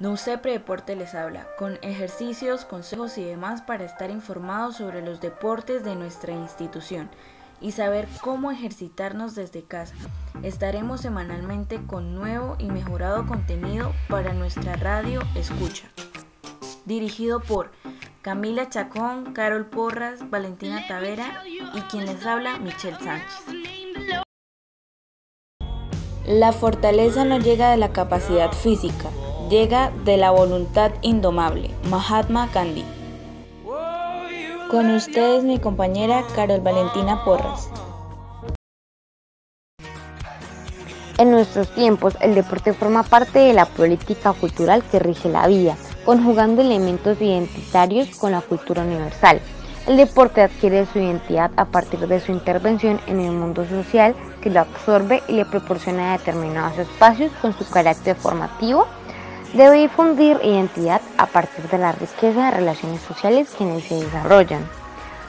NUCEPRE Deporte les habla, con ejercicios, consejos y demás para estar informados sobre los deportes de nuestra institución y saber cómo ejercitarnos desde casa. Estaremos semanalmente con nuevo y mejorado contenido para nuestra radio Escucha. Dirigido por Camila Chacón, Carol Porras, Valentina Tavera y quien les habla, Michelle Sánchez. La fortaleza no llega de la capacidad física, llega de la voluntad indomable. Mahatma Gandhi. Con ustedes mi compañera Carol Valentina Porras. En nuestros tiempos, el deporte forma parte de la política cultural que rige la vida, conjugando elementos identitarios con la cultura universal. El deporte adquiere su identidad a partir de su intervención en el mundo social que lo absorbe y le proporciona determinados espacios con su carácter formativo. Debe difundir identidad a partir de la riqueza de relaciones sociales que en él se desarrollan.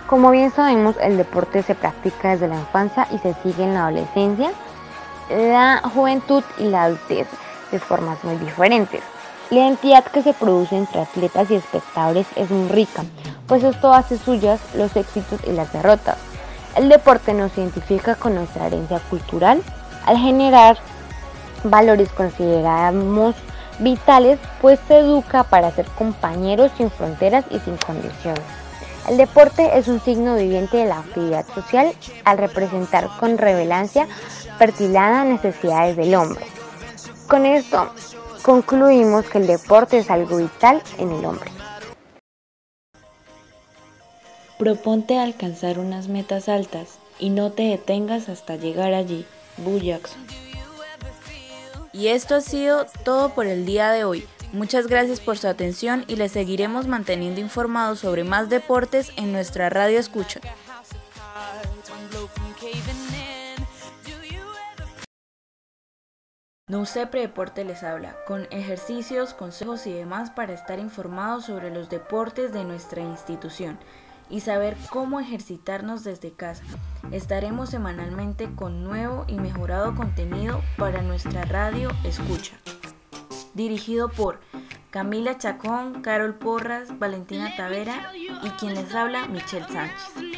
Como bien sabemos, el deporte se practica desde la infancia y se sigue en la adolescencia, la juventud y la adultez de formas muy diferentes. La identidad que se produce entre atletas y espectadores es muy rica, pues esto hace suyas los éxitos y las derrotas. El deporte nos identifica con nuestra herencia cultural al generar valores consideramos vitales, pues se educa para ser compañeros sin fronteras y sin condiciones. El deporte es un signo viviente de la actividad social al representar con revelancia pertilada necesidades del hombre. Con esto concluimos que el deporte es algo vital en el hombre. Proponte alcanzar unas metas altas y no te detengas hasta llegar allí. Boo Jackson. Y esto ha sido todo por el día de hoy. Muchas gracias por su atención y les seguiremos manteniendo informados sobre más deportes en nuestra radio escucha. NUCEPRE Deporte les habla, con ejercicios, consejos y demás para estar informados sobre los deportes de nuestra institución y saber cómo ejercitarnos desde casa. Estaremos semanalmente con nuevo y mejorado contenido para nuestra radio Escucha. Dirigido por Camila Chacón, Carol Porras, Valentina Tavera y quien les habla, Michelle Sánchez.